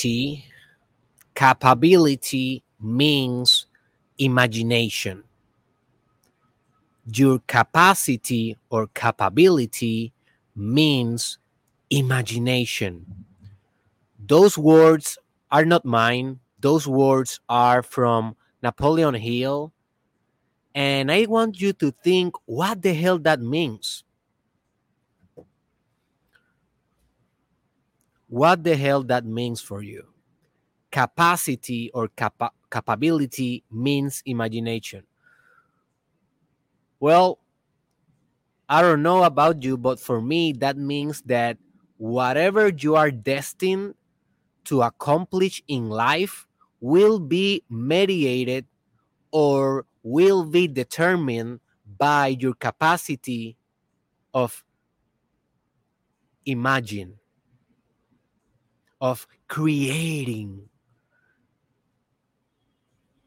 capacity capability means imagination. Your capacity or capability means imagination. Those words are not mine. Those words are from napoleon hill. And i want you to think what the hell that means what the hell that means for you. Capacity or capa- capability means imagination. Well, I don't know about you, but for me, that means that whatever you are destined to accomplish in life will be mediated or will be determined by your capacity of imagine of creating,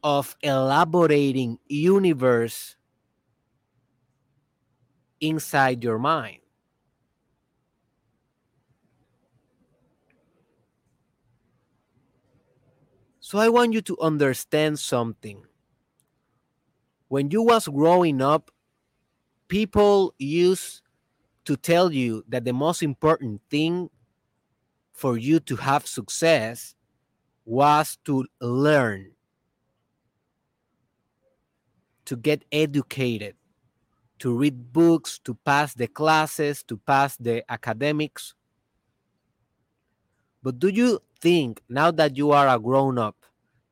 of elaborating universe inside your mind. So I want you to understand something. When you was growing up, people used to tell you that the most important thing for you to have success was to learn, to get educated, to read books, to pass the classes, to pass the academics. But do you think now that you are a grown up,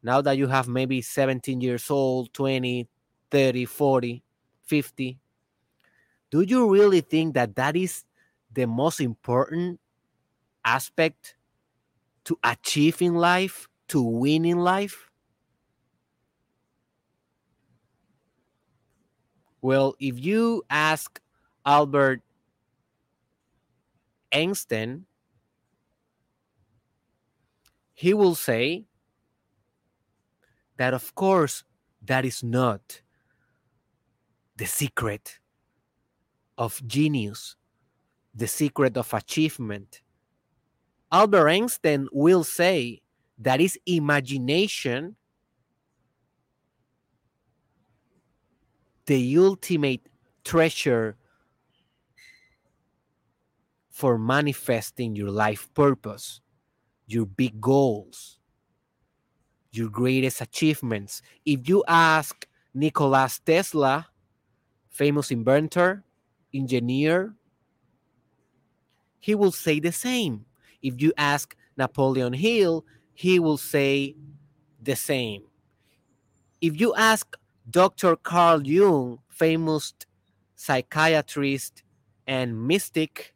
now that you have maybe 17 years old, 20, 30, 40, 50, do you really think that that is the most important aspect to achieve in life, to win in life? Well, if you ask Albert Einstein, he will say that, of course, that is not the secret of genius, the secret of achievement. Albert Einstein will say that is imagination the ultimate treasure for manifesting your life purpose, your big goals, your greatest achievements. If you ask Nikola Tesla, famous inventor, engineer, he will say the same. If you ask Napoleon Hill, he will say the same. If you ask Dr. Carl Jung, famous psychiatrist and mystic,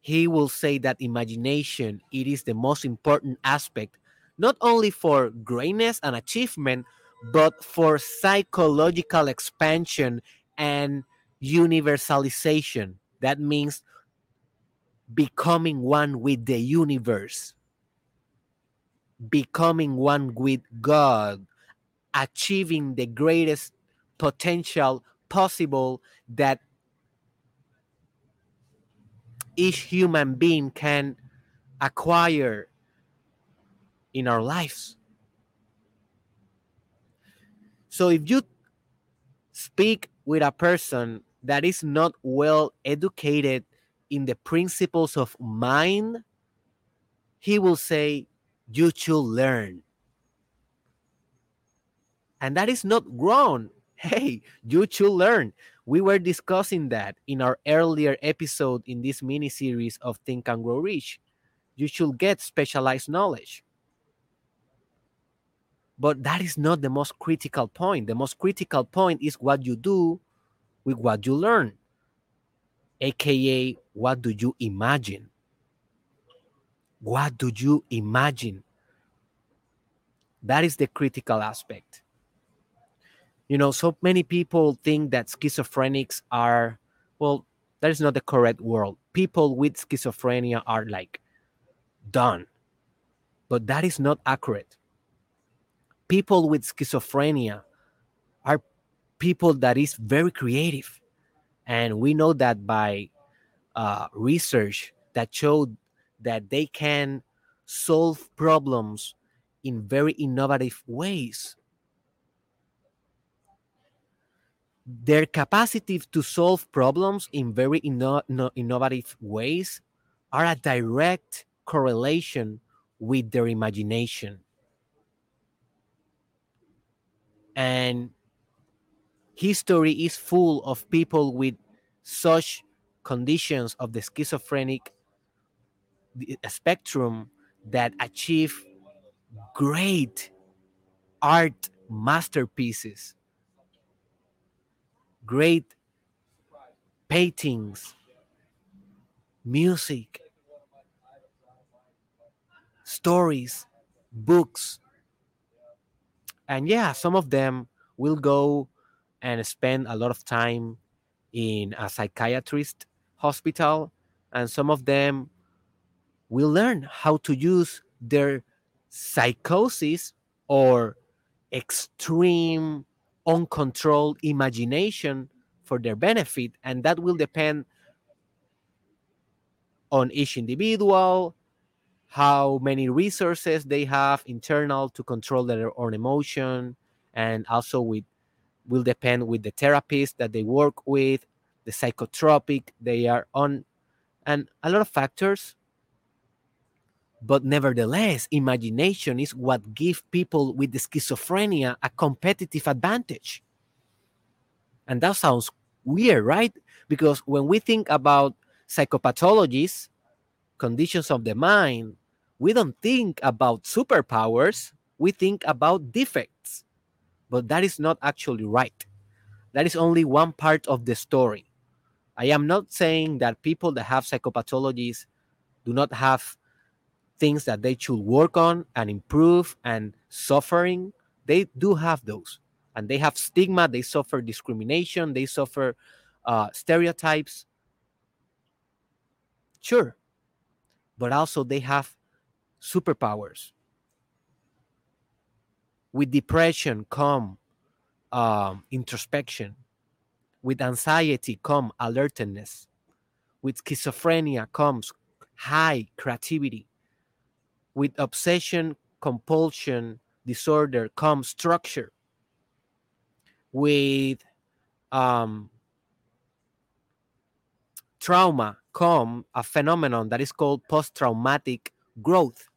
he will say that imagination it is the most important aspect not only for greatness and achievement but for psychological expansion and universalization that means becoming one with the universe becoming one with god achieving the greatest potential possible that each human being can acquire in our lives. So if you speak with a person that is not well educated in the principles of mind, he will say, You should learn. And that is not wrong. Hey, you should learn. We were discussing that in our earlier episode in this mini series of Think and Grow Rich. You should get specialized knowledge. But that is not the most critical point. The most critical point is what you do with what you learn, aka, what do you imagine? What do you imagine? That is the critical aspect. You know, so many people think that schizophrenics are, well, that is not the correct word. People with schizophrenia are like done, but that is not accurate people with schizophrenia are people that is very creative and we know that by uh, research that showed that they can solve problems in very innovative ways. Their capacity to solve problems in very inno- no, innovative ways are a direct correlation with their imagination. And history is full of people with such conditions of the schizophrenic uh, spectrum that achieve great art masterpieces, great paintings, music, stories, books. And yeah, some of them will go and spend a lot of time in a psychiatrist hospital, and some of them will learn how to use their psychosis or extreme uncontrolled imagination for their benefit and that will depend on each individual how many resources they have internal to control their own emotion and also with will depend with the therapist that they work with the psychotropic they are on and a lot of factors. But nevertheless imagination is what gives people with the schizophrenia a competitive advantage. And that sounds weird right? Because when we think about psychopathologies conditions of the mind we don't think about superpowers we think about defects but that is not actually right that is only one part of the story I am not saying that people that have psychopathologies do not have things that they should work on and improve and suffering. They do have those. And they have stigma, they suffer discrimination, they suffer uh, stereotypes. Sure. But also they have superpowers. With depression come um, introspection, with anxiety come alertness. With schizophrenia comes high creativity. With obsession compulsion disorder comes structure. With um, trauma come a phenomenon that is called post-traumatic growth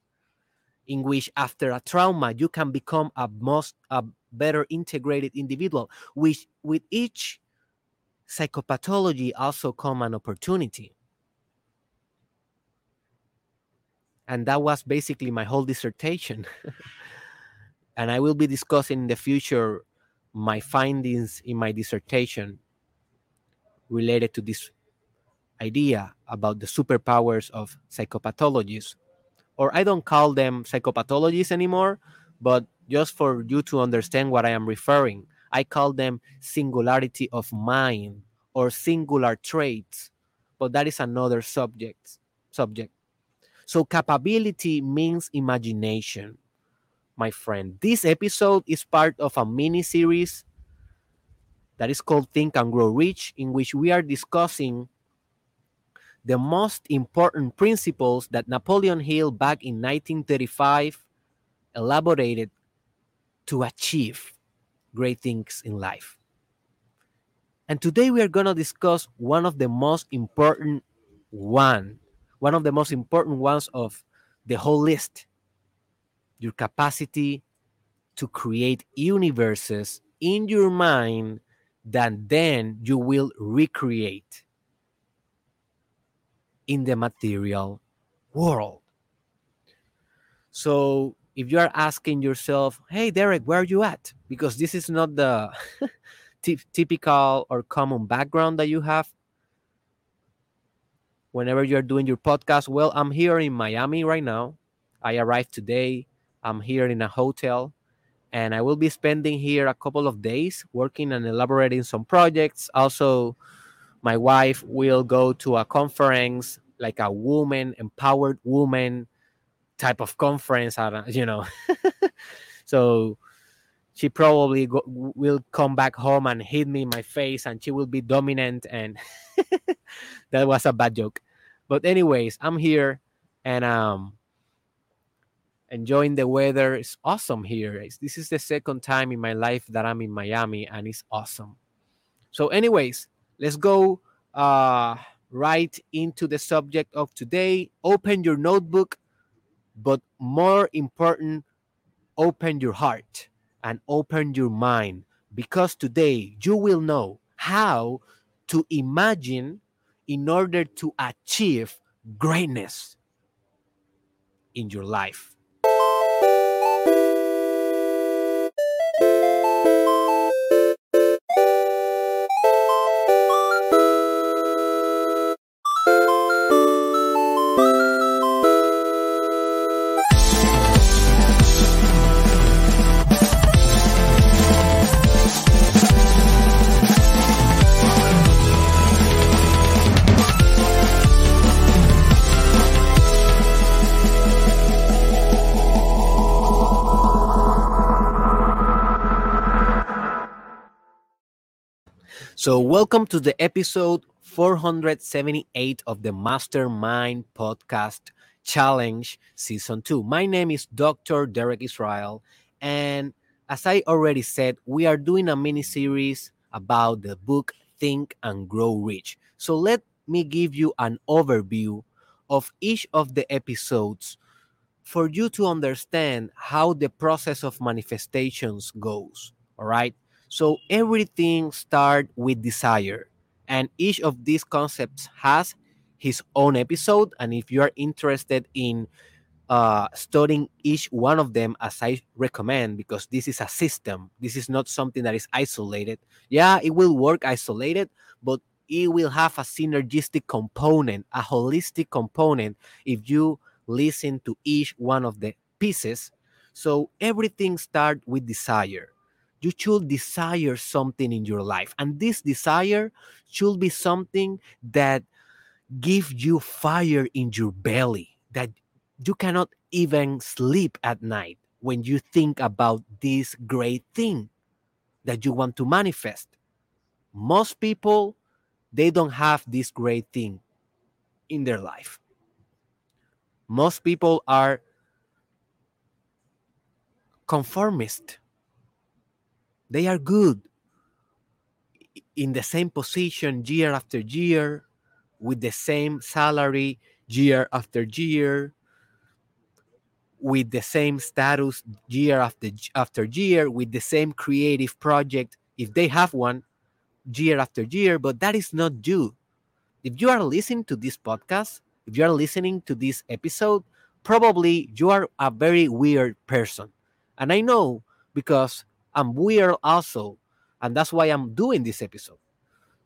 in which after a trauma you can become a most a better integrated individual which with each psychopathology also come an opportunity. And that was basically my whole dissertation. and I will be discussing in the future my findings in my dissertation related to this idea about the superpowers of psychopathologies. Or I don't call them psychopathologies anymore, but just for you to understand what I am referring, I call them singularity of mind or singular traits, but that is another subject. Subject. So capability means imagination, my friend. This episode is part of a mini series that is called Think and Grow Rich, in which we are discussing the most important principles that Napoleon Hill back in 1935 elaborated to achieve great things in life. And today we are going to discuss one of the most important one, one of the most important ones of the whole list. Your capacity to create universes in your mind that then you will recreate in the material world. So if you are asking yourself, hey, Derek, where are you at? Because this is not the typical or common background that you have whenever you're doing your podcast. Well, I'm here in Miami right now. I arrived today. I'm here in a hotel and I will be spending here a couple of days working and elaborating some projects. Also, my wife will go to a conference like a woman empowered woman type of conference you know so she probably go, will come back home and hit me in my face and she will be dominant and that was a bad joke but anyways i'm here and um enjoying the weather. It's awesome here. It's, this is the second time in my life that I'm in Miami, and it's awesome. So, anyways, let's go uh, right into the subject of today. Open your notebook, but more important, open your heart and open your mind because today you will know how to imagine in order to achieve greatness in your life. So, welcome to the episode 478 of the Mastermind Podcast Challenge Season 2. My name is Dr. Derek Israel, and as I already said, we are doing a mini series about the book Think and Grow Rich. So, let me give you an overview of each of the episodes for you to understand how the process of manifestations goes. All right. So everything starts with desire. And each of these concepts has his own episode. And if you are interested in uh, studying each one of them, as I recommend, because this is a system, this is not something that is isolated. Yeah, it will work isolated, but it will have a synergistic component, a holistic component, if you listen to each one of the pieces. So everything starts with desire you should desire something in your life and this desire should be something that gives you fire in your belly that you cannot even sleep at night when you think about this great thing that you want to manifest. Most people they don't have this great thing in their life. Most people are conformist they are good in the same position year after year with the same salary year after year with the same status year after after year with the same creative project if they have one year after year. But that is not you. If you are listening to this podcast if you are listening to this episode probably you are a very weird person. And i know because I'm weird also. And that's why I'm doing this episode.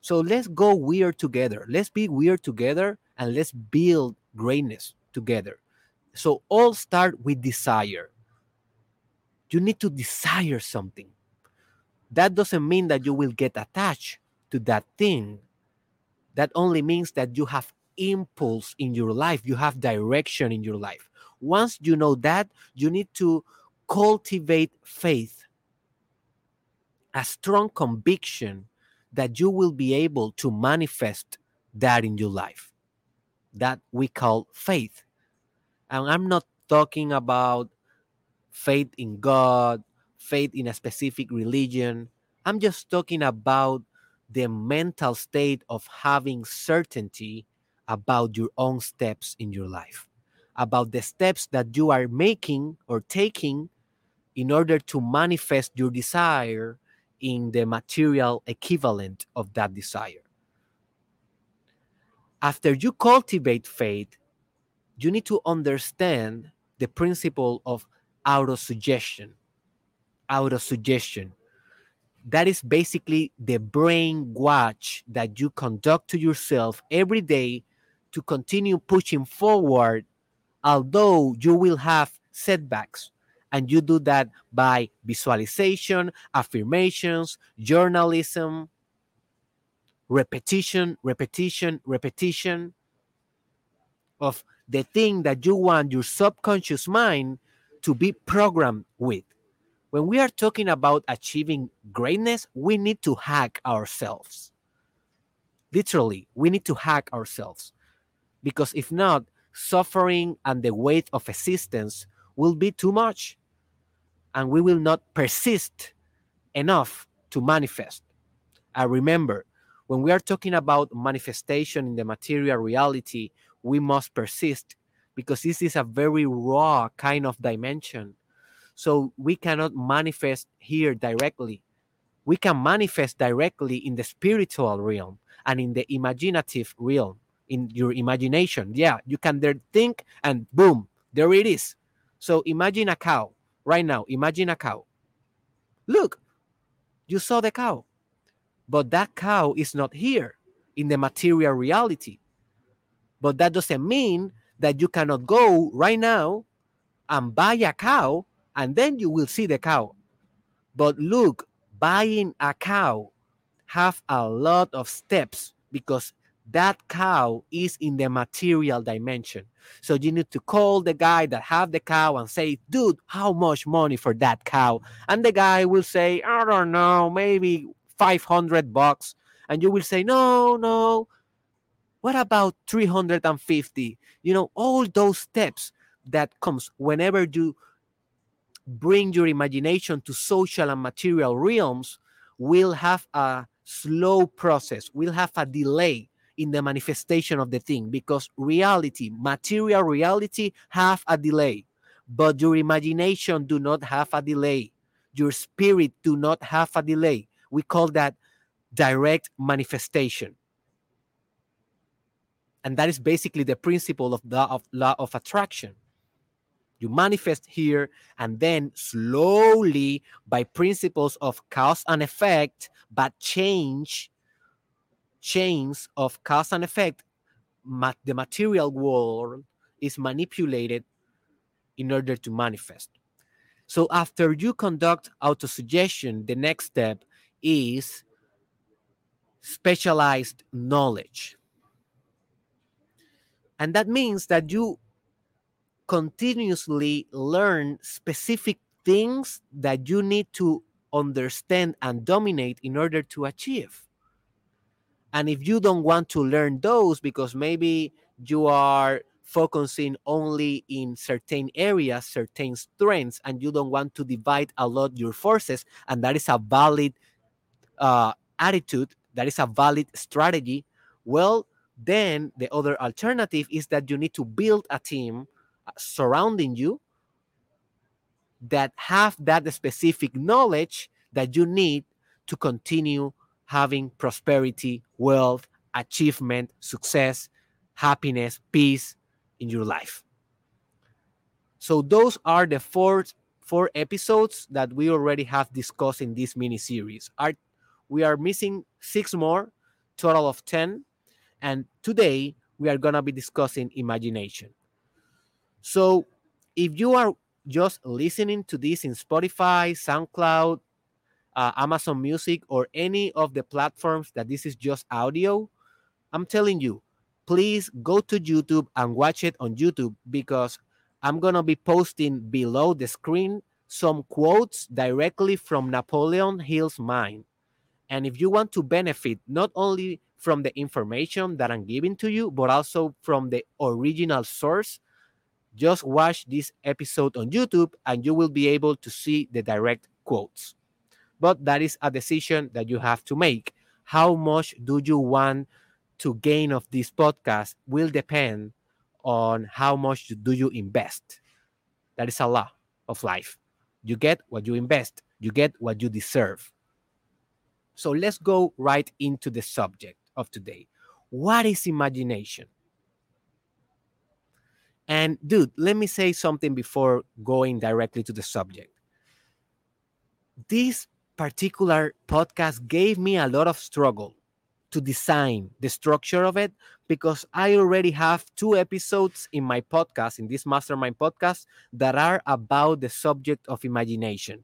So let's go weird together. Let's be weird together and let's build greatness together. So all start with desire. You need to desire something. That doesn't mean that you will get attached to that thing. That only means that you have impulse in your life, you have direction in your life. Once you know that, you need to cultivate faith a strong conviction that you will be able to manifest that in your life that we call faith. And I'm not talking about faith in God, faith in a specific religion. I'm just talking about the mental state of having certainty about your own steps in your life, about the steps that you are making or taking in order to manifest your desire in the material equivalent of that desire. After you cultivate faith, you need to understand the principle of autosuggestion. Autosuggestion. That is basically the brain watch that you conduct to yourself every day to continue pushing forward, although you will have setbacks and you do that by visualization, affirmations, journalism, repetition, repetition, repetition of the thing that you want your subconscious mind to be programmed with. When we are talking about achieving greatness, we need to hack ourselves. Literally, we need to hack ourselves. Because if not, suffering and the weight of existence will be too much and we will not persist enough to manifest. I remember when we are talking about manifestation in the material reality, we must persist because this is a very raw kind of dimension. So we cannot manifest here directly. We can manifest directly in the spiritual realm and in the imaginative realm, in your imagination. Yeah, you can there think and boom, there it is. So imagine a cow right now. Imagine a cow. Look, you saw the cow, but that cow is not here in the material reality. But that doesn't mean that you cannot go right now and buy a cow and then you will see the cow. But look, buying a cow have a lot of steps because that cow is in the material dimension. So you need to call the guy that have the cow and say, dude, how much money for that cow? And the guy will say, I don't know, maybe 500 bucks. And you will say, no, no. What about 350? You know, all those steps that comes whenever you bring your imagination to social and material realms will have a slow process, will have a delay in the manifestation of the thing because reality, material reality have a delay, but your imagination do not have a delay. Your spirit do not have a delay. We call that direct manifestation. And that is basically the principle of the of law of attraction. You manifest here, and then slowly, by principles of cause and effect, but change chains of cause and effect, ma- the material world is manipulated in order to manifest. So after you conduct autosuggestion, the next step is specialized knowledge. And that means that you continuously learn specific things that you need to understand and dominate in order to achieve. And if you don't want to learn those because maybe you are focusing only in certain areas, certain strengths, and you don't want to divide a lot your forces, and that is a valid uh, attitude, that is a valid strategy, well, then the other alternative is that you need to build a team uh, surrounding you that have that specific knowledge that you need to continue having prosperity, wealth, achievement, success, happiness, peace in your life. So those are the four four episodes that we already have discussed in this mini series. Are we are missing six more, total of 10, and today we are going to be discussing imagination. So if you are just listening to this in Spotify, SoundCloud, uh, Amazon Music, or any of the platforms that this is just audio, I'm telling you, please go to YouTube and watch it on YouTube because I'm going to be posting below the screen some quotes directly from Napoleon Hill's mind. And if you want to benefit not only from the information that I'm giving to you, but also from the original source, just watch this episode on YouTube and you will be able to see the direct quotes but that is a decision that you have to make. How much do you want to gain of this podcast will depend on how much do you invest. That is a law of life. You get what you invest, you get what you deserve. So let's go right into the subject of today. What is imagination? And dude, let me say something before going directly to the subject. This particular podcast gave me a lot of struggle to design the structure of it because I already have two episodes in my podcast, in this mastermind podcast, that are about the subject of imagination.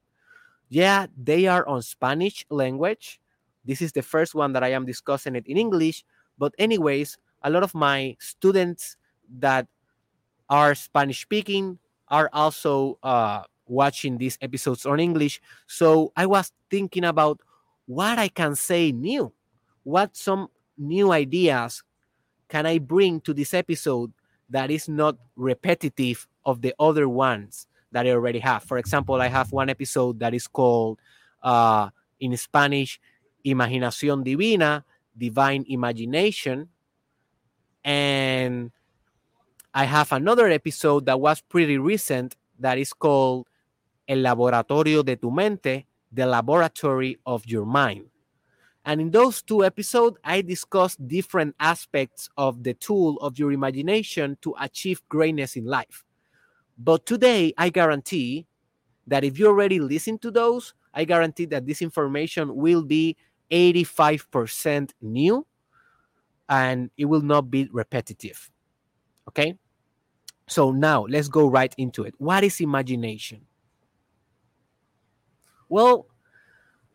Yeah, they are on Spanish language. This is the first one that I am discussing it in English. But, anyways, a lot of my students that are Spanish speaking are also uh, watching these episodes on English. So I was thinking about what I can say new, what some new ideas can I bring to this episode that is not repetitive of the other ones that I already have. For example, I have one episode that is called uh, in Spanish, Imaginación Divina, Divine Imagination. And I have another episode that was pretty recent that is called El Laboratorio de tu Mente, the laboratory of your mind. And in those two episodes, I discussed different aspects of the tool of your imagination to achieve greatness in life. But today, I guarantee that if you already listen to those, I guarantee that this information will be 85% new and it will not be repetitive. Okay? So now let's go right into it. What is imagination? Well,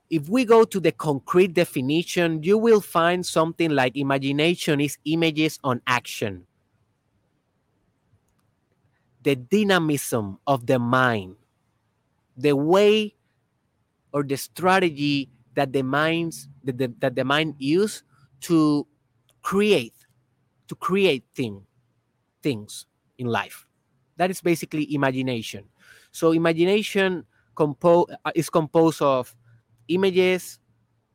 if we go to the concrete definition, you will find something like imagination is images on action. The dynamism of the mind, the way or the strategy that the minds that the, that the mind use to create to create thing, things in life. That is basically imagination. So imagination compo- uh, is composed of images,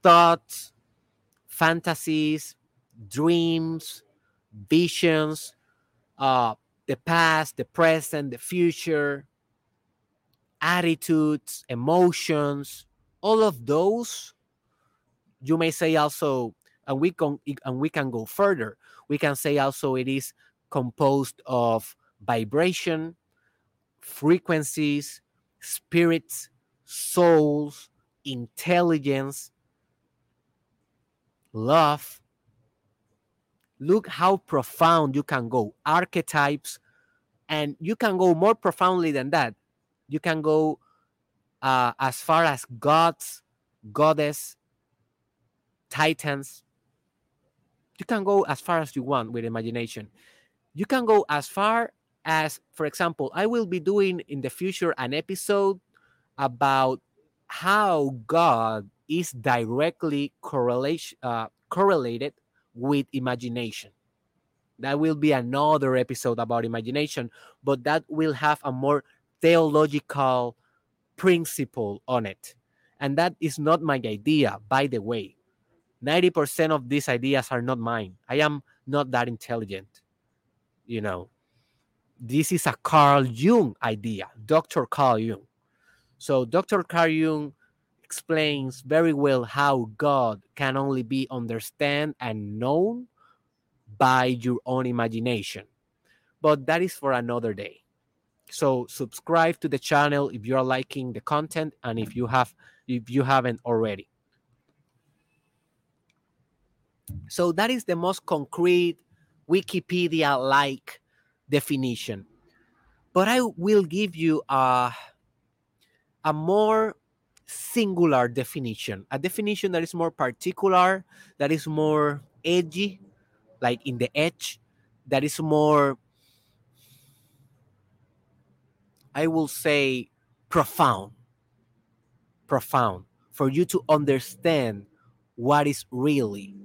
thoughts, fantasies, dreams, visions, uh, the past, the present, the future, attitudes, emotions, all of those. You may say also, and we can and we can go further. We can say also it is composed of vibration, frequencies, spirits, souls, intelligence, love. Look how profound you can go. Archetypes, and you can go more profoundly than that. You can go uh, as far as gods, goddess, titans. You can go as far as you want with imagination. You can go as far as, for example, I will be doing in the future an episode about how God is directly correlation, uh, correlated with imagination. That will be another episode about imagination, but that will have a more theological principle on it. And that is not my idea, by the way. 90% of these ideas are not mine. I am not that intelligent. You know, this is a Carl Jung idea, Dr. Carl Jung. So Dr. Carl Jung explains very well how God can only be understood and known by your own imagination. But that is for another day. So subscribe to the channel if you are liking the content and if you have if you haven't already. So that is the most concrete Wikipedia like definition. But I will give you a a more singular definition, a definition that is more particular, that is more edgy, like in the edge, that is more, I will say, profound. Profound for you to understand what is really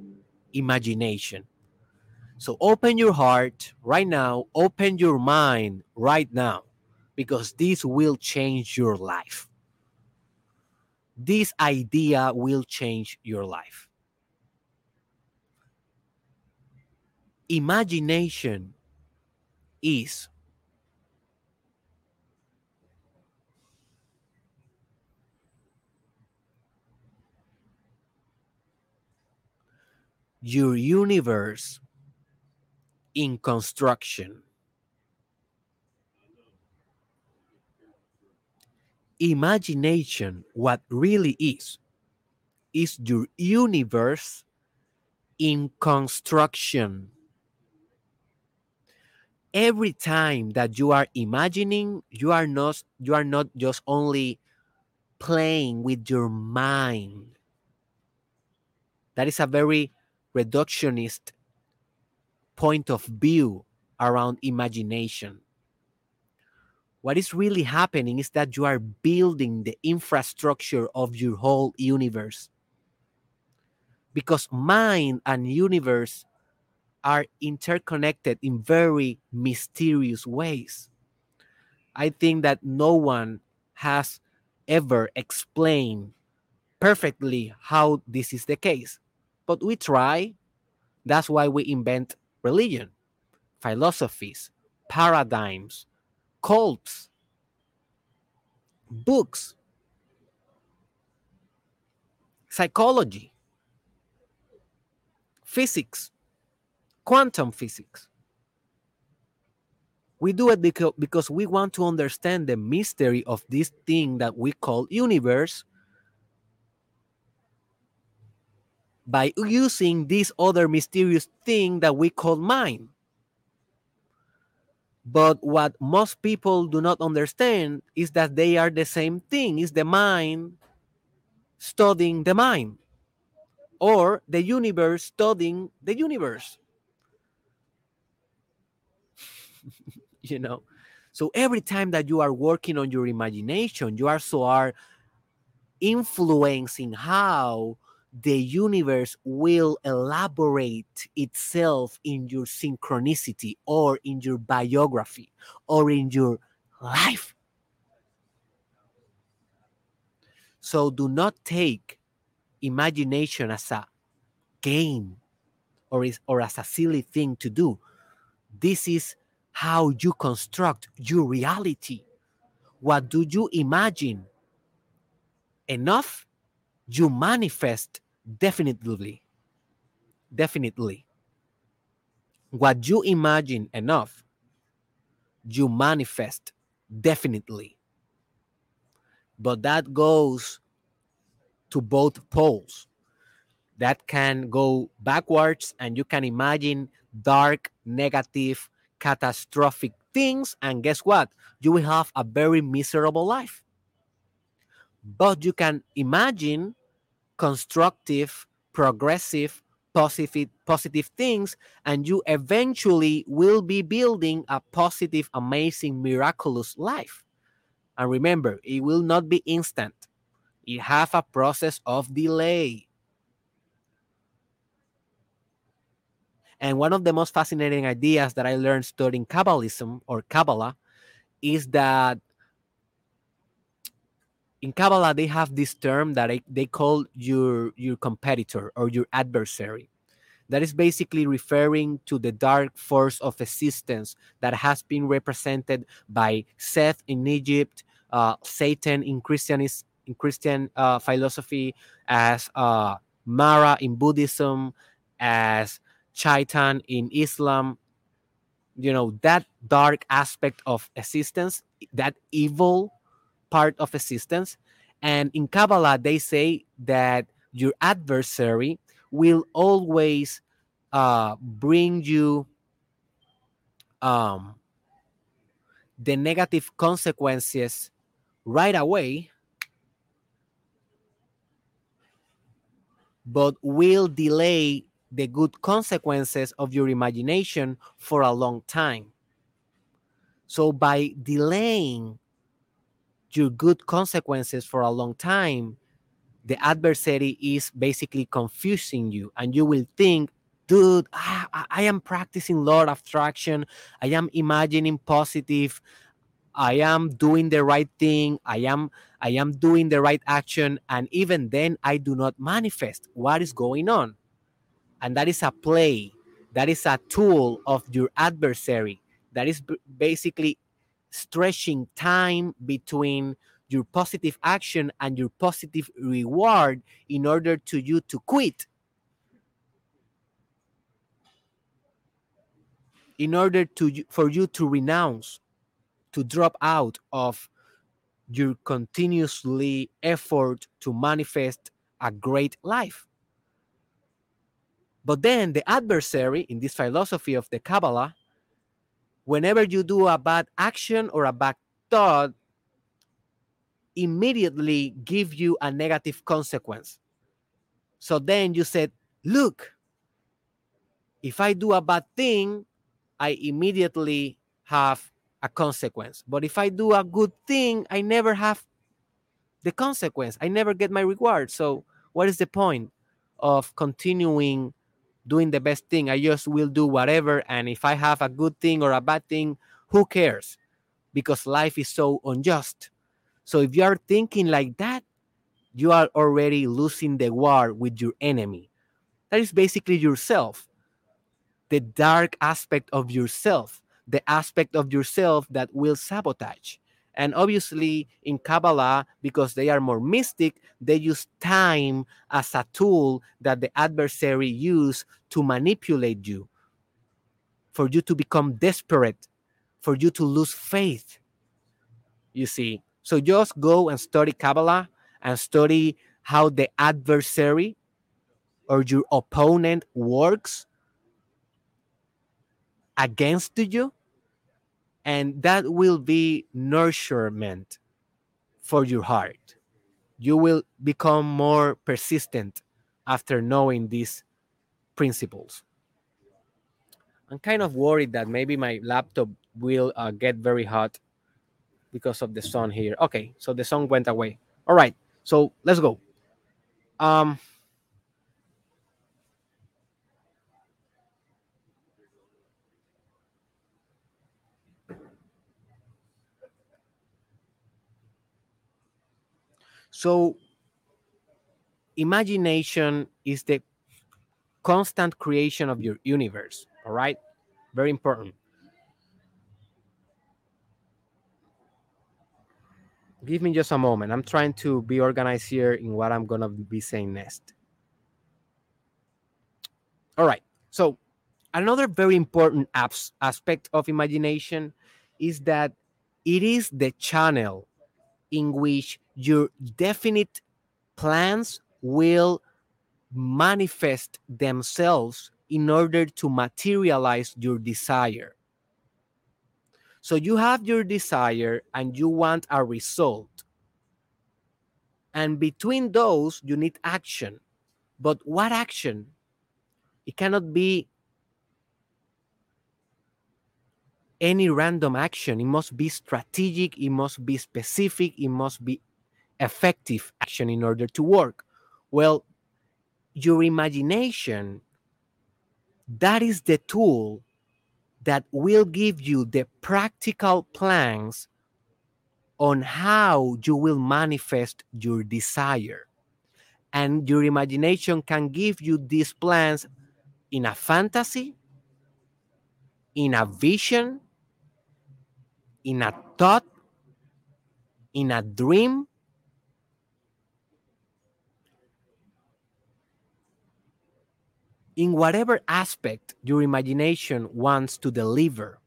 imagination. So open your heart right now, open your mind right now, because this will change your life this idea will change your life. Imagination is your universe in construction. imagination, what really is, is your universe in construction. Every time that you are imagining, you are not you are not just only playing with your mind. That is a very reductionist point of view around imagination what is really happening is that you are building the infrastructure of your whole universe. Because mind and universe are interconnected in very mysterious ways. I think that no one has ever explained perfectly how this is the case. But we try. That's why we invent religion, philosophies, paradigms, cults, books, psychology, physics, quantum physics. We do it because, we want to understand the mystery of this thing that we call universe by using this other mysterious thing that we call mind. But what most people do not understand is that they are the same thing, is the mind studying the mind or the universe studying the universe. you know, so every time that you are working on your imagination, you also are influencing how the universe will elaborate itself in your synchronicity or in your biography or in your life. So do not take imagination as a game or, is, or as a silly thing to do. This is how you construct your reality. What do you imagine? Enough, you manifest definitely. Definitely. What you imagine enough, you manifest definitely but that goes to both poles. That can go backwards, and you can imagine dark, negative, catastrophic things. And guess what? You will have a very miserable life. But you can imagine constructive, progressive, positive, positive things, and you eventually will be building a positive, amazing, miraculous life. And remember, it will not be instant. It have a process of delay. And one of the most fascinating ideas that I learned studying Kabbalism or Kabbalah is that in Kabbalah they have this term that they call your your competitor or your adversary. That is basically referring to the dark force of existence that has been represented by Seth in Egypt, uh, Satan in Christianism, in Christian uh, philosophy, as uh, Mara in Buddhism, as Shaitan in Islam. You know that dark aspect of existence, that evil part of existence, and in Kabbalah they say that your adversary will always uh, bring you um, the negative consequences right away, but will delay the good consequences of your imagination for a long time. So, by delaying your good consequences for a long time, the adversary is basically confusing you, and you will think, dude, I, I am practicing law attraction, I am imagining positive, I am doing the right thing. I am I am doing the right action and even then I do not manifest what is going on. And that is a play. That is a tool of your adversary. That is basically stretching time between your positive action and your positive reward in order to you to quit in order to for you to renounce to drop out of your continuously effort to manifest a great life. But then the adversary in this philosophy of the Kabbalah, whenever you do a bad action or a bad thought, immediately give you a negative consequence. So then you said, look, if I do a bad thing, I immediately have a consequence. But if I do a good thing, I never have the consequence. I never get my reward. So what is the point of continuing doing the best thing? I just will do whatever. And if I have a good thing or a bad thing, who cares? because life is so unjust. So if you are thinking like that, you are already losing the war with your enemy. That is basically yourself, the dark aspect of yourself, the aspect of yourself that will sabotage. And obviously, in Kabbalah, because they are more mystic, they use time as a tool that the adversary use to manipulate you, for you to become desperate, for you to lose faith. You see, so just go and study Kabbalah and study how the adversary or your opponent works against you and that will be nourishment for your heart. You will become more persistent after knowing these principles. I'm kind of worried that maybe my laptop will uh, get very hot because of the sun here. Okay, so the sun went away. All right, so let's go. Um, So, imagination is the constant creation of your universe. All right, very important. Give me just a moment. I'm trying to be organized here in what I'm going to be saying next. All right. So, another very important abs- aspect of imagination is that it is the channel in which your definite plans will manifest themselves in order to materialize your desire. So you have your desire and you want a result. And between those, you need action. But what action? It cannot be any random action. It must be strategic, it must be specific, it must be effective action in order to work. Well, your imagination, that is the tool that will give you the practical plans on how you will manifest your desire. And your imagination can give you these plans in a fantasy, in a vision, in a thought, in a dream, in whatever aspect your imagination wants to deliver.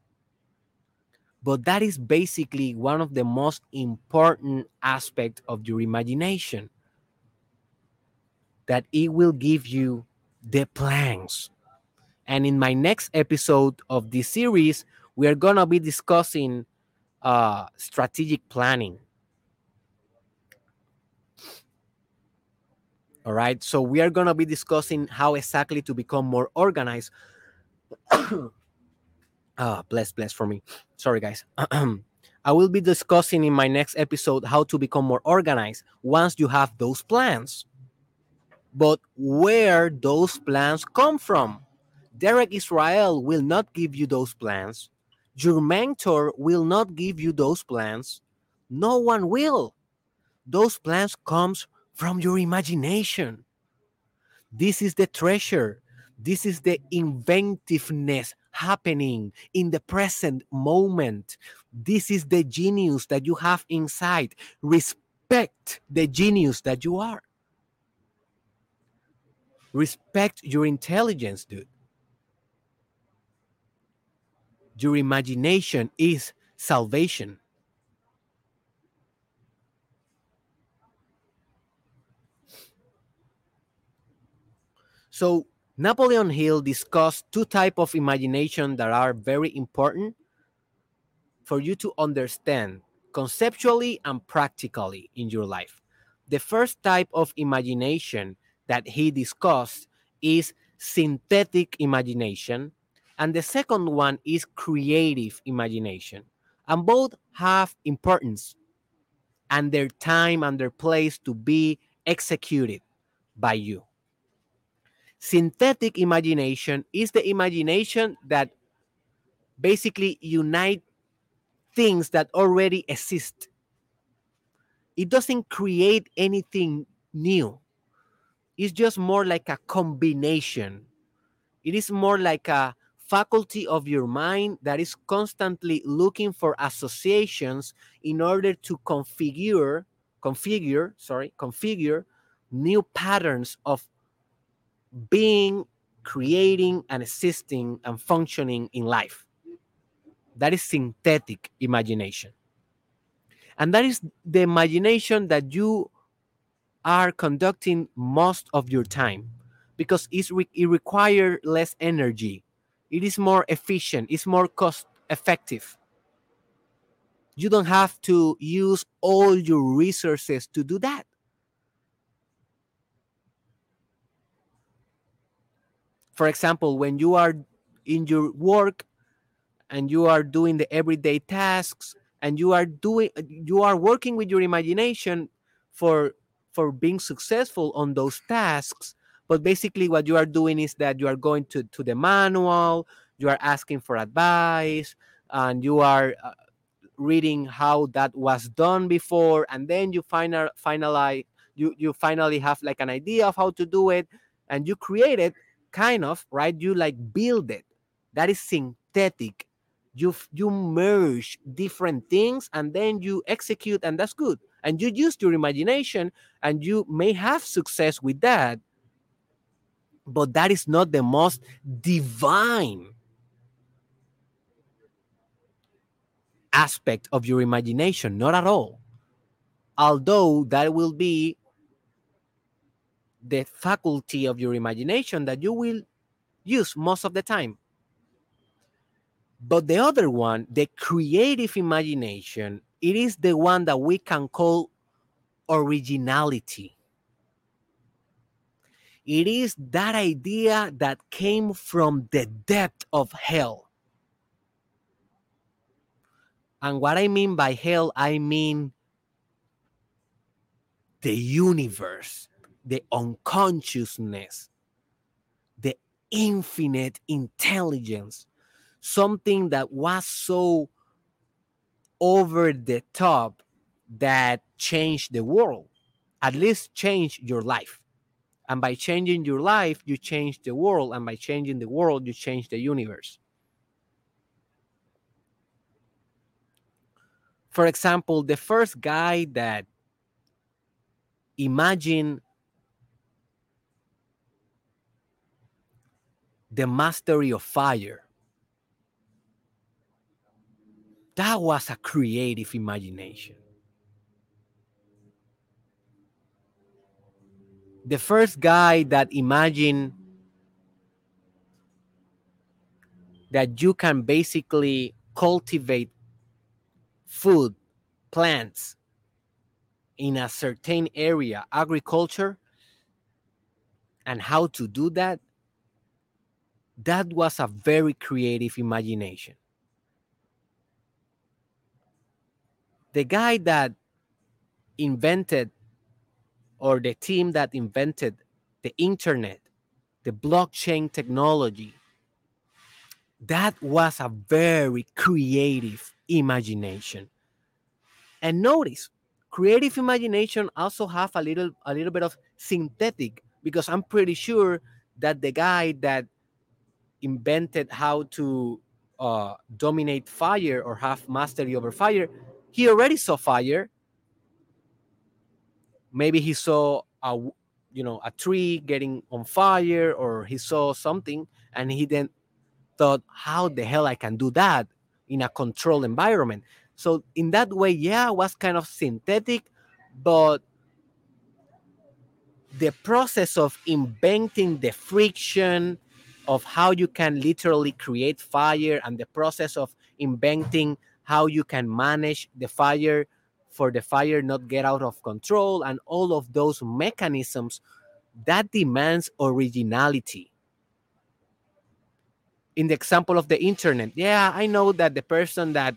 But that is basically one of the most important aspects of your imagination. That it will give you the plans. And in my next episode of this series, we are going to be discussing uh, strategic planning. All right. So we are going to be discussing how exactly to become more organized. ah, bless, bless for me. Sorry, guys. I will be discussing in my next episode how to become more organized once you have those plans. But where those plans come from? Derek Israel will not give you those plans. Your mentor will not give you those plans. No one will. Those plans comes from your imagination. This is the treasure. This is the inventiveness happening in the present moment. This is the genius that you have inside. Respect the genius that you are. Respect your intelligence, dude. Your imagination is salvation. So Napoleon Hill discussed two type of imagination that are very important for you to understand conceptually and practically in your life. The first type of imagination that he discussed is synthetic imagination, and the second one is creative imagination. And both have importance and their time and their place to be executed by you. Synthetic imagination is the imagination that basically unite things that already exist. It doesn't create anything new. It's just more like a combination. It is more like a faculty of your mind that is constantly looking for associations in order to configure configure sorry configure new patterns of being creating and existing and functioning in life. That is synthetic imagination. And that is the imagination that you are conducting most of your time because re- it requires less energy it is more efficient. It's more cost effective. You don't have to use all your resources to do that. For example when you are in your work and you are doing the everyday tasks and you are doing you are working with your imagination for for being successful on those tasks but basically what you are doing is that you are going to to the manual you are asking for advice and you are uh, reading how that was done before and then you final finalize you you finally have like an idea of how to do it and you create it kind of right? You like build it. That is synthetic. You you merge different things and then you execute and that's good. And you use your imagination and you may have success with that but that is not the most divine aspect of your imagination not at all although that will be the faculty of your imagination that you will use most of the time but the other one, the creative imagination, it is the one that we can call originality. It is that idea that came from the depth of hell. And what I mean by hell, I mean the universe, the unconsciousness, the infinite intelligence something that was so over the top that changed the world, at least changed your life. And by changing your life, you change the world. And by changing the world, you change the universe. For example, the first guy that imagined the mastery of fire that was a creative imagination. The first guy that imagined that you can basically cultivate food, plants in a certain area, agriculture, and how to do that, that was a very creative imagination. the guy that invented or the team that invented the internet, the blockchain technology, that was a very creative imagination. And notice, creative imagination also have a little a little bit of synthetic because I'm pretty sure that the guy that invented how to uh, dominate fire or have mastery over fire he already saw fire. Maybe he saw a you know a tree getting on fire, or he saw something, and he then thought, "How the hell I can do that in a controlled environment?" So in that way, yeah, it was kind of synthetic, but the process of inventing the friction of how you can literally create fire and the process of inventing how you can manage the fire for the fire not get out of control and all of those mechanisms that demands originality. In the example of the internet yeah i know that the person that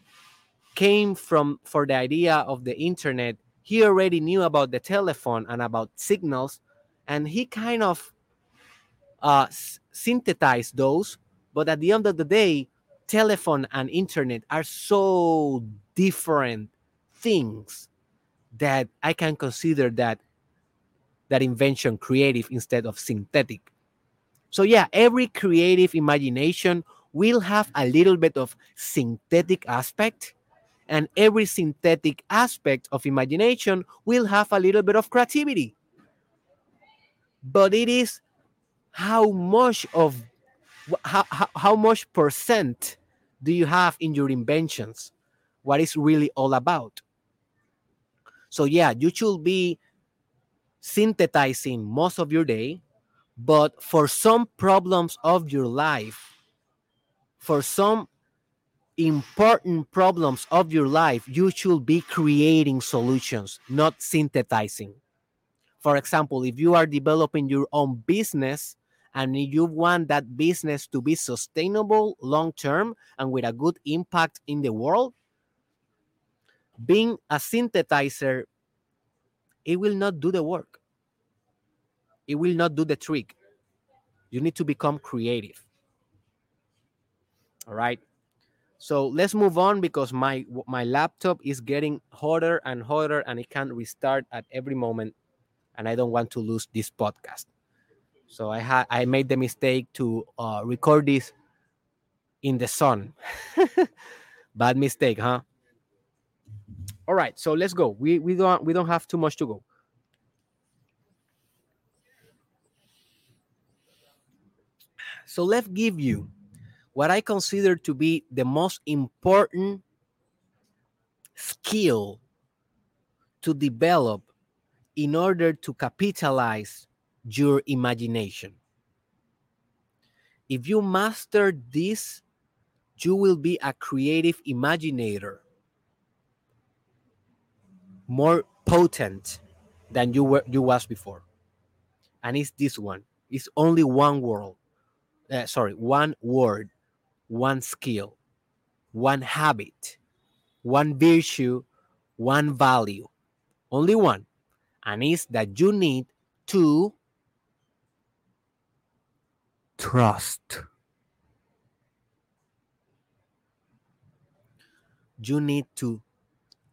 came from for the idea of the internet he already knew about the telephone and about signals and he kind of uh, synthesized those but at the end of the day telephone and internet are so different things that I can consider that that invention creative instead of synthetic. So yeah, every creative imagination will have a little bit of synthetic aspect and every synthetic aspect of imagination will have a little bit of creativity. But it is how much of how, how, much percent do you have in your inventions? What is really all about? So yeah, you should be synthesizing most of your day, but for some problems of your life, for some important problems of your life, you should be creating solutions, not synthesizing. For example, if you are developing your own business and you want that business to be sustainable long term and with a good impact in the world, being a synthesizer, it will not do the work. It will not do the trick. You need to become creative. All right. So let's move on because my my laptop is getting hotter and hotter and it can't restart at every moment and I don't want to lose this podcast. So I had I made the mistake to uh, record this in the sun. Bad mistake, huh? All right, so let's go. We we don't we don't have too much to go. So let's give you what I consider to be the most important skill to develop in order to capitalize your imagination. If you master this, you will be a creative imaginator, more potent than you were you was before. And it's this one. It's only one world Uh, sorry, one word one skill, one habit, one virtue, one value. Only one. And it's that you need to trust. You need to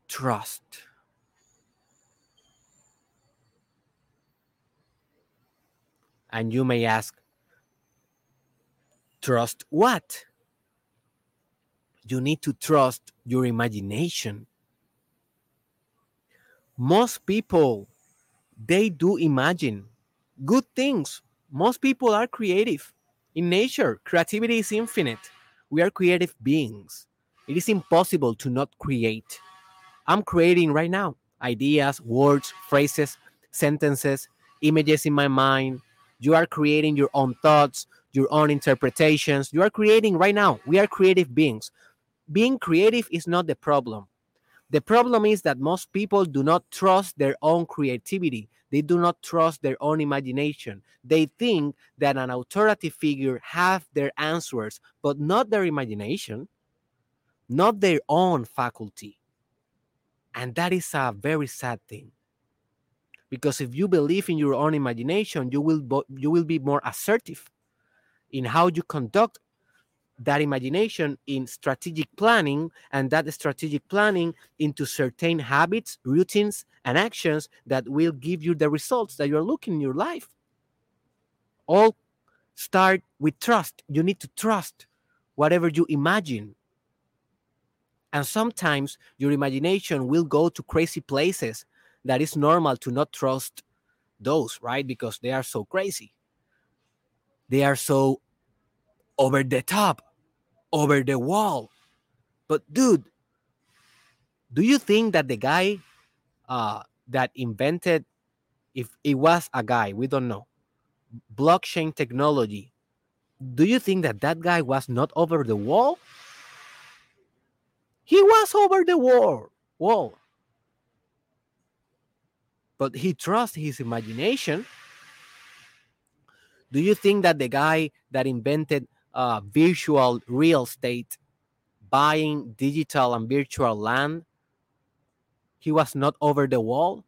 trust. And you may ask, trust what? you need to trust your imagination. Most people, they do imagine good things. Most people are creative. In nature, creativity is infinite. We are creative beings. It is impossible to not create. I'm creating right now ideas, words, phrases, sentences, images in my mind. You are creating your own thoughts, your own interpretations. You are creating right now. We are creative beings being creative is not the problem. The problem is that most people do not trust their own creativity. They do not trust their own imagination. They think that an authoritative figure have their answers, but not their imagination, not their own faculty. And that is a very sad thing. Because if you believe in your own imagination, you will you will be more assertive in how you conduct that imagination in strategic planning and that strategic planning into certain habits, routines, and actions that will give you the results that you're looking in your life. All start with trust. You need to trust whatever you imagine. And sometimes your imagination will go to crazy places that is normal to not trust those, right? Because they are so crazy. They are so over the top over the wall. But dude, do you think that the guy uh, that invented, if it was a guy, we don't know, blockchain technology, do you think that that guy was not over the wall? He was over the wall. Wall. But he trusts his imagination. Do you think that the guy that invented uh, virtual real estate, buying digital and virtual land, he was not over the wall?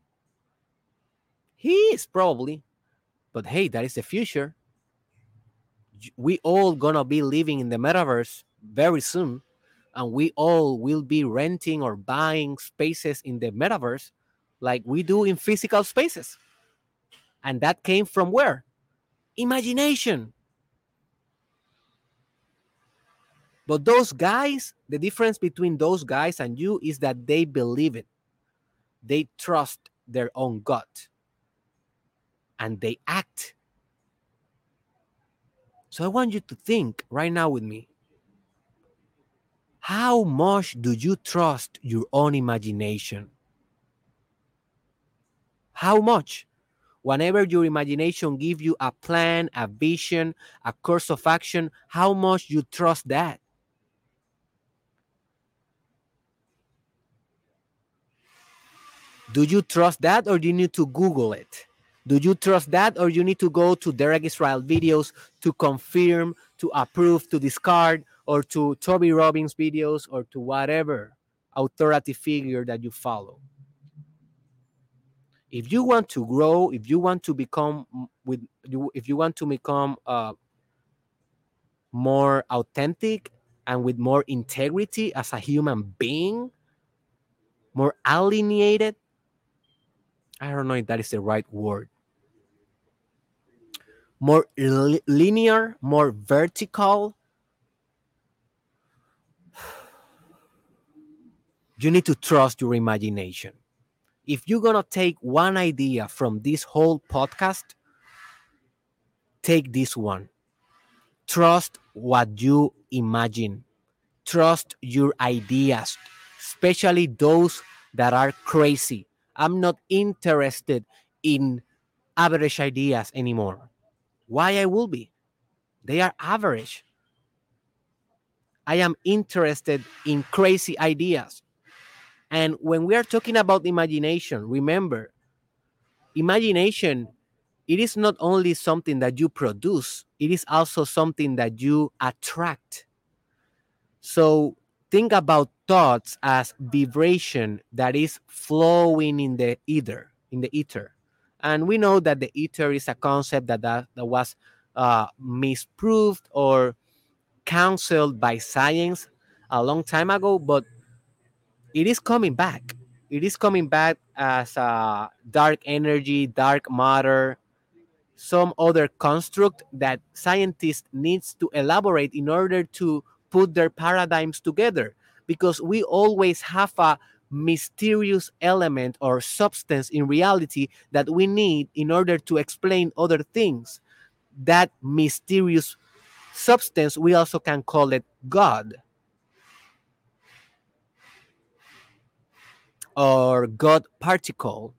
He is probably, but hey, that is the future. We all gonna be living in the metaverse very soon and we all will be renting or buying spaces in the metaverse like we do in physical spaces. And that came from where? Imagination. But those guys, the difference between those guys and you is that they believe it. They trust their own gut and they act. So I want you to think right now with me how much do you trust your own imagination? How much? Whenever your imagination gives you a plan, a vision, a course of action, how much you trust that? Do you trust that or do you need to Google it? Do you trust that or you need to go to Derek Israel videos to confirm, to approve, to discard, or to Tony Robbins videos or to whatever authoritative figure that you follow. If you want to grow, if you want to become with you, if you want to become uh, more authentic and with more integrity as a human being, more alienated. I don't know if that is the right word. More li linear, more vertical, you need to trust your imagination. If you're going to take one idea from this whole podcast, take this one. Trust what you imagine, trust your ideas, especially those that are crazy. I'm not interested in average ideas anymore. Why I will be? They are average. I am interested in crazy ideas. And when we are talking about imagination, remember, imagination, it is not only something that you produce, it is also something that you attract. So think about thoughts as vibration that is flowing in the ether, in the ether. And we know that the ether is a concept that, that, that was uh, misproved or counseled by science a long time ago, but it is coming back. It is coming back as a dark energy, dark matter, some other construct that scientists needs to elaborate in order to put their paradigms together. Because we always have a mysterious element or substance in reality that we need in order to explain other things. That mysterious substance we also can call it god or God particle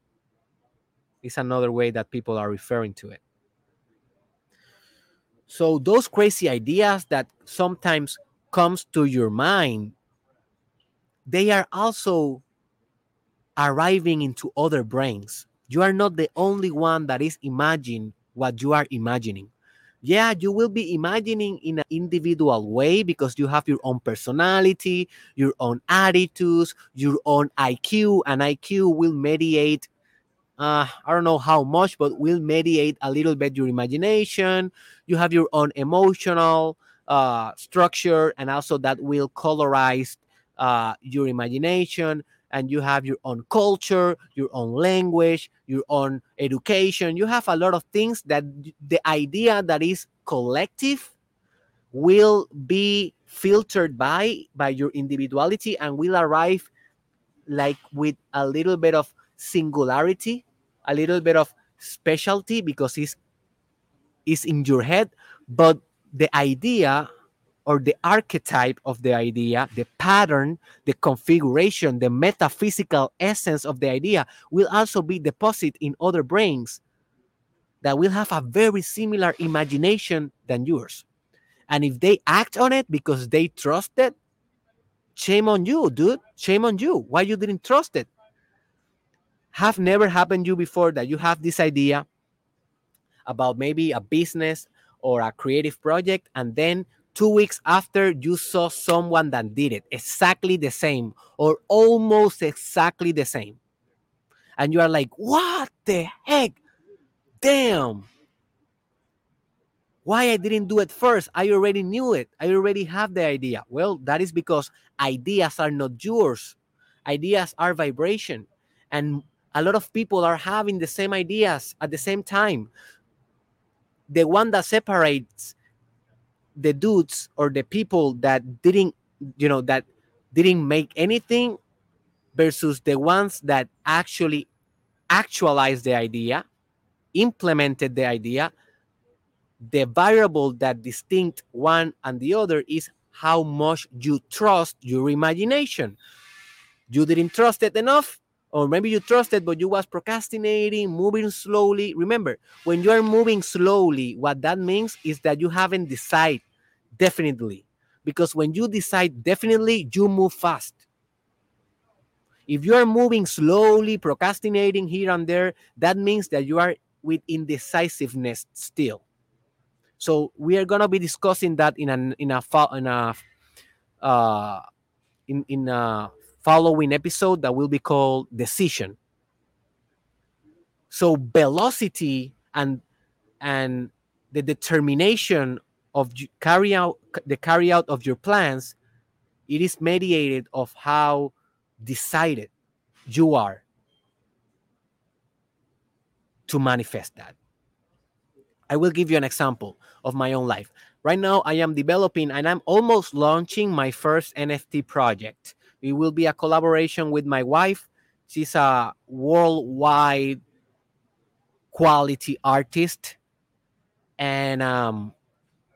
is another way that people are referring to it. So those crazy ideas that sometimes comes to your mind, they are also arriving into other brains. You are not the only one that is imagining what you are imagining yeah, you will be imagining in an individual way because you have your own personality, your own attitudes, your own IQ, and IQ will mediate. Uh, I don't know how much, but will mediate a little bit your imagination. You have your own emotional uh, structure, and also that will colorize uh, your imagination and you have your own culture, your own language, your own education. You have a lot of things that the idea that is collective will be filtered by by your individuality and will arrive like with a little bit of singularity, a little bit of specialty because it's is in your head, but the idea or the archetype of the idea, the pattern, the configuration, the metaphysical essence of the idea will also be deposited in other brains that will have a very similar imagination than yours. And if they act on it because they trust it, shame on you, dude. Shame on you. Why you didn't trust it? Have never happened you before that you have this idea about maybe a business or a creative project and then two weeks after you saw someone that did it exactly the same or almost exactly the same. And you are like, what the heck? Damn. why I didn't do it first? I already knew it. I already have the idea. Well, that is because ideas are not yours. Ideas are vibration. And a lot of people are having the same ideas at the same time. The one that separates the dudes or the people that didn't, you know, that didn't make anything versus the ones that actually actualized the idea, implemented the idea, the variable that distinct one and the other is how much you trust your imagination. You didn't trust it enough, or maybe you trusted, but you was procrastinating, moving slowly. Remember, when you are moving slowly, what that means is that you haven't decided definitely. Because when you decide definitely, you move fast. If you are moving slowly, procrastinating here and there, that means that you are with indecisiveness still. So we are gonna be discussing that in a in a in a uh, in in a following episode that will be called decision. So velocity and and the determination of carry out the carry out of your plans, it is mediated of how decided you are to manifest that. I will give you an example of my own life. Right now, I am developing and I'm almost launching my first NFT project. It will be a collaboration with my wife. She's a worldwide quality artist. And um,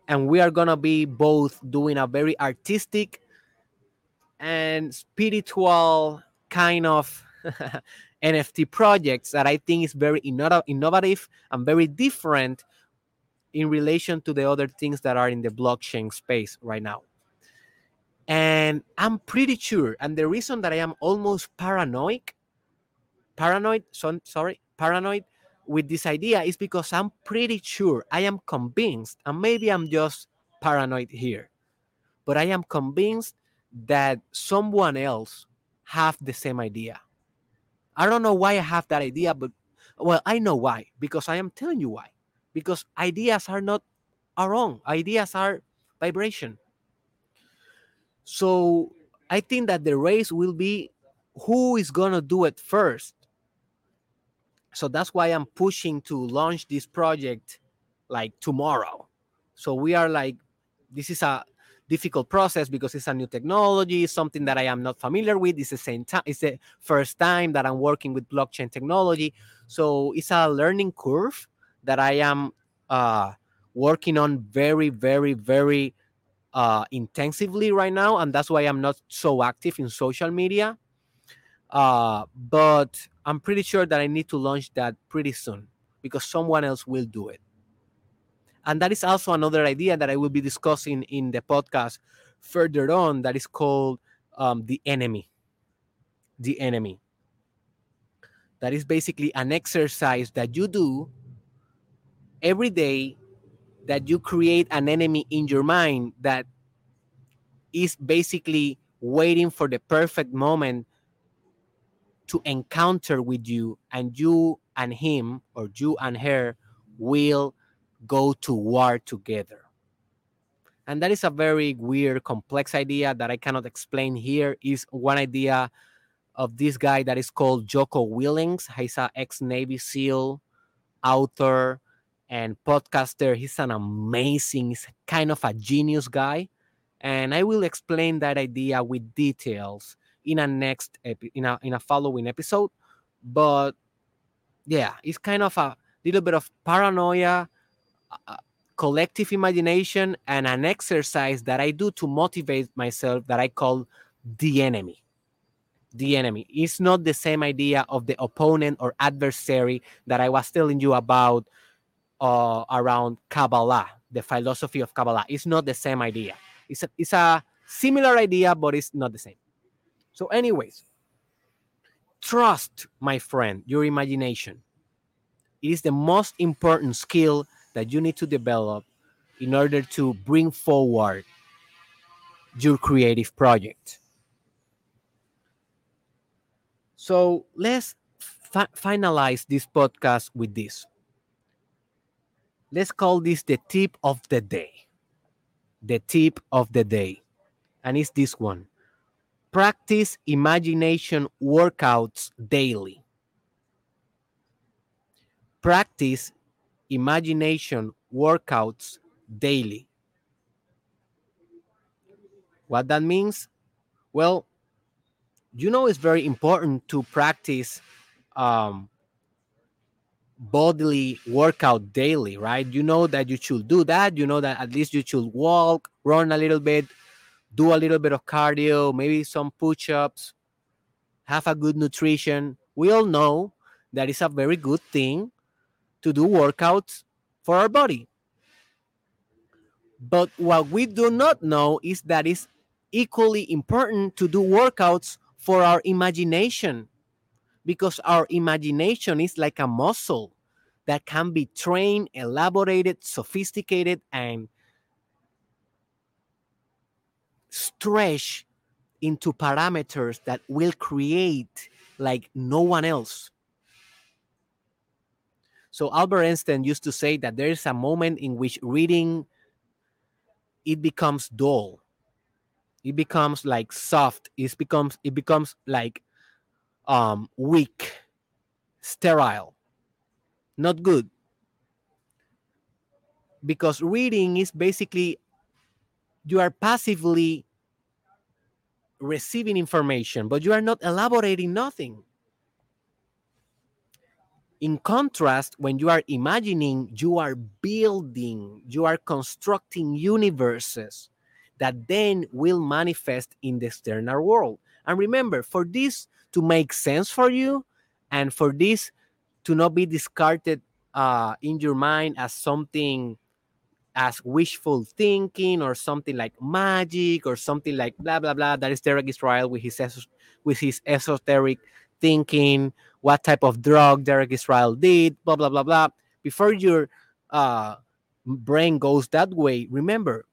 and we are gonna be both doing a very artistic and spiritual kind of NFT projects that I think is very innovative and very different in relation to the other things that are in the blockchain space right now. And I'm pretty sure, and the reason that I am almost paranoid, paranoid, so, sorry, paranoid with this idea is because I'm pretty sure, I am convinced, and maybe I'm just paranoid here, but I am convinced that someone else have the same idea. I don't know why I have that idea, but well, I know why because I am telling you why because ideas are not our own ideas are vibration so i think that the race will be who is going to do it first. So that's why i'm pushing to launch this project like tomorrow. So we are like this is a difficult process because it's a new technology something that i am not familiar with. It's the same time it's the first time that i'm working with blockchain technology. So it's a learning curve that I am uh, working on very, very, very uh, intensively right now, and that's why I'm not so active in social media. Uh, but I'm pretty sure that I need to launch that pretty soon because someone else will do it. And that is also another idea that I will be discussing in the podcast further on that is called um, The Enemy. The Enemy. That is basically an exercise that you do every day that you create an enemy in your mind that is basically waiting for the perfect moment to encounter with you and you and him or you and her will go to war together. And that is a very weird complex idea that i cannot explain here. Is one idea of this guy that is called Jocko Willink. He's an ex-navy seal author and podcaster. He's an amazing, he's kind of a genius guy. And I will explain that idea with details in a next epi- in a in a following episode. But yeah, it's kind of a little bit of paranoia, uh, collective imagination, and an exercise that I do to motivate myself that I call the enemy. The enemy. It's not the same idea of the opponent or adversary that I was telling you about uh, around Kabbalah, the philosophy of Kabbalah. It's not the same idea. It's a, it's a similar idea, but it's not the same. So, anyways, trust, my friend, your imagination. It is the most important skill that you need to develop in order to bring forward your creative project. So let's fi- finalize this podcast with this let's call this the tip of the day. The tip of the day. And it's this one practice imagination workouts daily. Practice imagination workouts daily. What that means? Well, you know, it's very important to practice um, bodily workout daily, right? You know that you should do that. You know that at least you should walk, run a little bit, do a little bit of cardio, maybe some push ups, have a good nutrition. We all know that it's a very good thing to do workouts for our body. But what we do not know is that it's equally important to do workouts for our imagination because our imagination is like a muscle that can be trained, elaborated, sophisticated, and stretched into parameters that will create like no one else. So Albert Einstein used to say that there is a moment in which reading it becomes dull. It becomes like soft. It becomes it becomes like um weak, sterile. Not good. Because reading is basically you are passively receiving information, but you are not elaborating nothing. In contrast, when you are imagining, you are building, you are constructing universes that then will manifest in the external world. And remember, for this to make sense for you and for this to not be discarded uh, in your mind as something as wishful thinking or something like magic or something like blah blah blah. That is Derek Israel with his with his esoteric thinking, what type of drug Derek Israel did, blah blah blah blah. Before your uh, brain goes that way, remember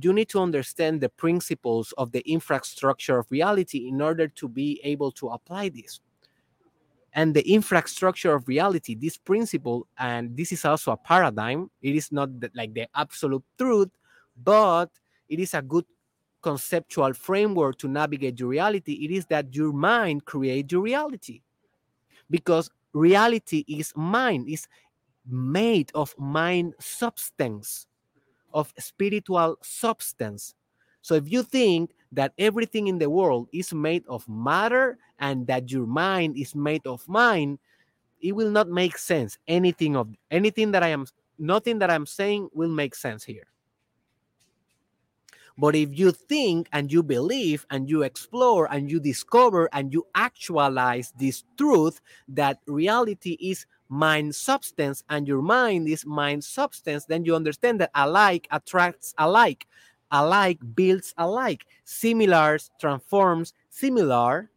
you need to understand the principles of the infrastructure of reality in order to be able to apply this. And the infrastructure of reality this principle and this is also a paradigm. It is not the, like the absolute truth but it is a good conceptual framework to navigate your reality. It is that your mind creates your reality. Because reality is mind is made of mind substance of spiritual substance so if you think that everything in the world is made of matter and that your mind is made of mind, it will not make sense. Anything of anything that I am nothing that I'm saying will make sense here. But if you think and you believe and you explore and you discover and you actualize this truth that reality is mind substance and your mind is mind substance, then you understand that alike attracts alike. Alike builds alike, similars transforms similar,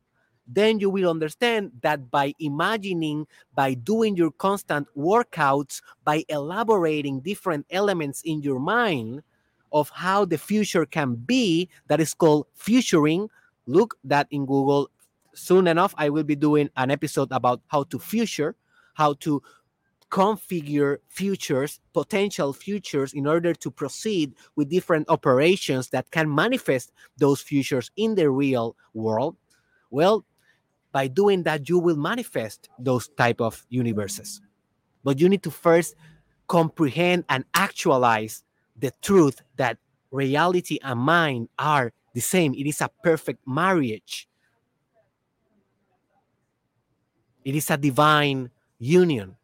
then you will understand that by imagining, by doing your constant workouts, by elaborating different elements in your mind of how the future can be, that is called futuring. Look that in Google. Soon enough, I will be doing an episode about how to future, how to configure futures, potential futures, in order to proceed with different operations that can manifest those futures in the real world? Well, by doing that, you will manifest those type of universes. But you need to first comprehend and actualize the truth that reality and mind are the same. It is a perfect marriage. It is a divine union.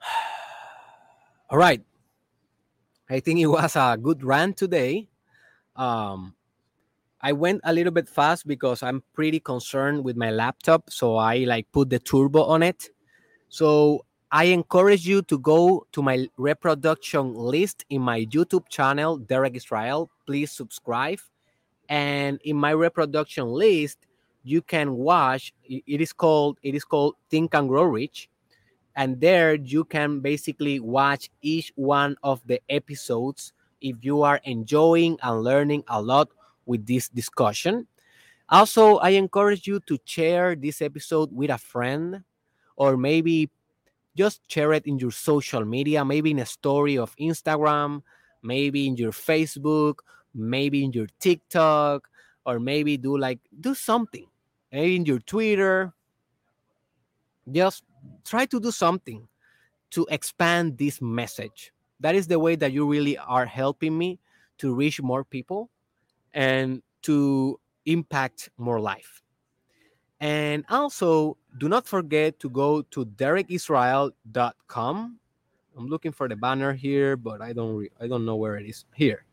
All right. I think it was a good run today. Um, I went a little bit fast because I'm pretty concerned with my laptop. So I like put the turbo on it. So I encourage you to go to my reproduction list in my YouTube channel, Derek Israel. Please subscribe. And in my reproduction list, you can watch. It is called it is called Think and Grow Rich and there you can basically watch each one of the episodes if you are enjoying and learning a lot with this discussion. Also, I encourage you to share this episode with a friend or maybe just share it in your social media, maybe in a story of Instagram, maybe in your Facebook, maybe in your TikTok, or maybe do like do something, maybe in your Twitter. Just try to do something to expand this message. That is the way that you really are helping me to reach more people and to impact more life. And also, do not forget to go to derekisrael.com. I'm looking for the banner here, but I don't re- I don't know where it is. Here.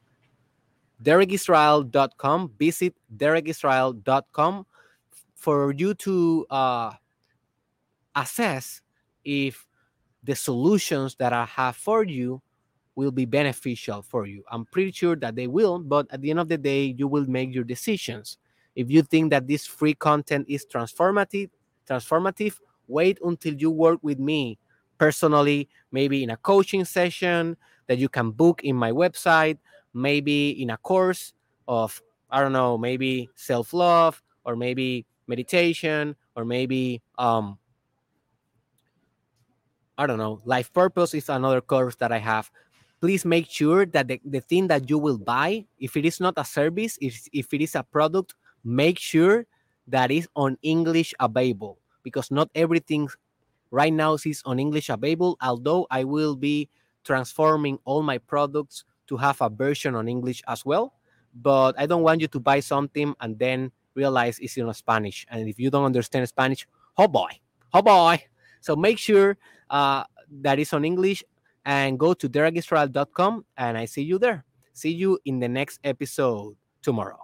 derekisrael.com. Visit derekisrael.com for you to uh, assess if the solutions that I have for you will be beneficial for you. I'm pretty sure that they will, but at the end of the day, you will make your decisions. If you think that this free content is transformative, transformative, wait until you work with me personally, maybe in a coaching session that you can book in my website, maybe in a course of I don't know, maybe self-love or maybe meditation or maybe um I don't know, life purpose is another course that I have please make sure that the, the thing that you will buy, if it is not a service, if, if it is a product, make sure that is on English available because not everything right now is on English available. Although I will be transforming all my products to have a version on English as well. But I don't want you to buy something and then realize it's in Spanish. And if you don't understand Spanish, oh boy, oh boy. So make sure uh, that is on English and go to derekisrael.com and I see you there. See you in the next episode tomorrow.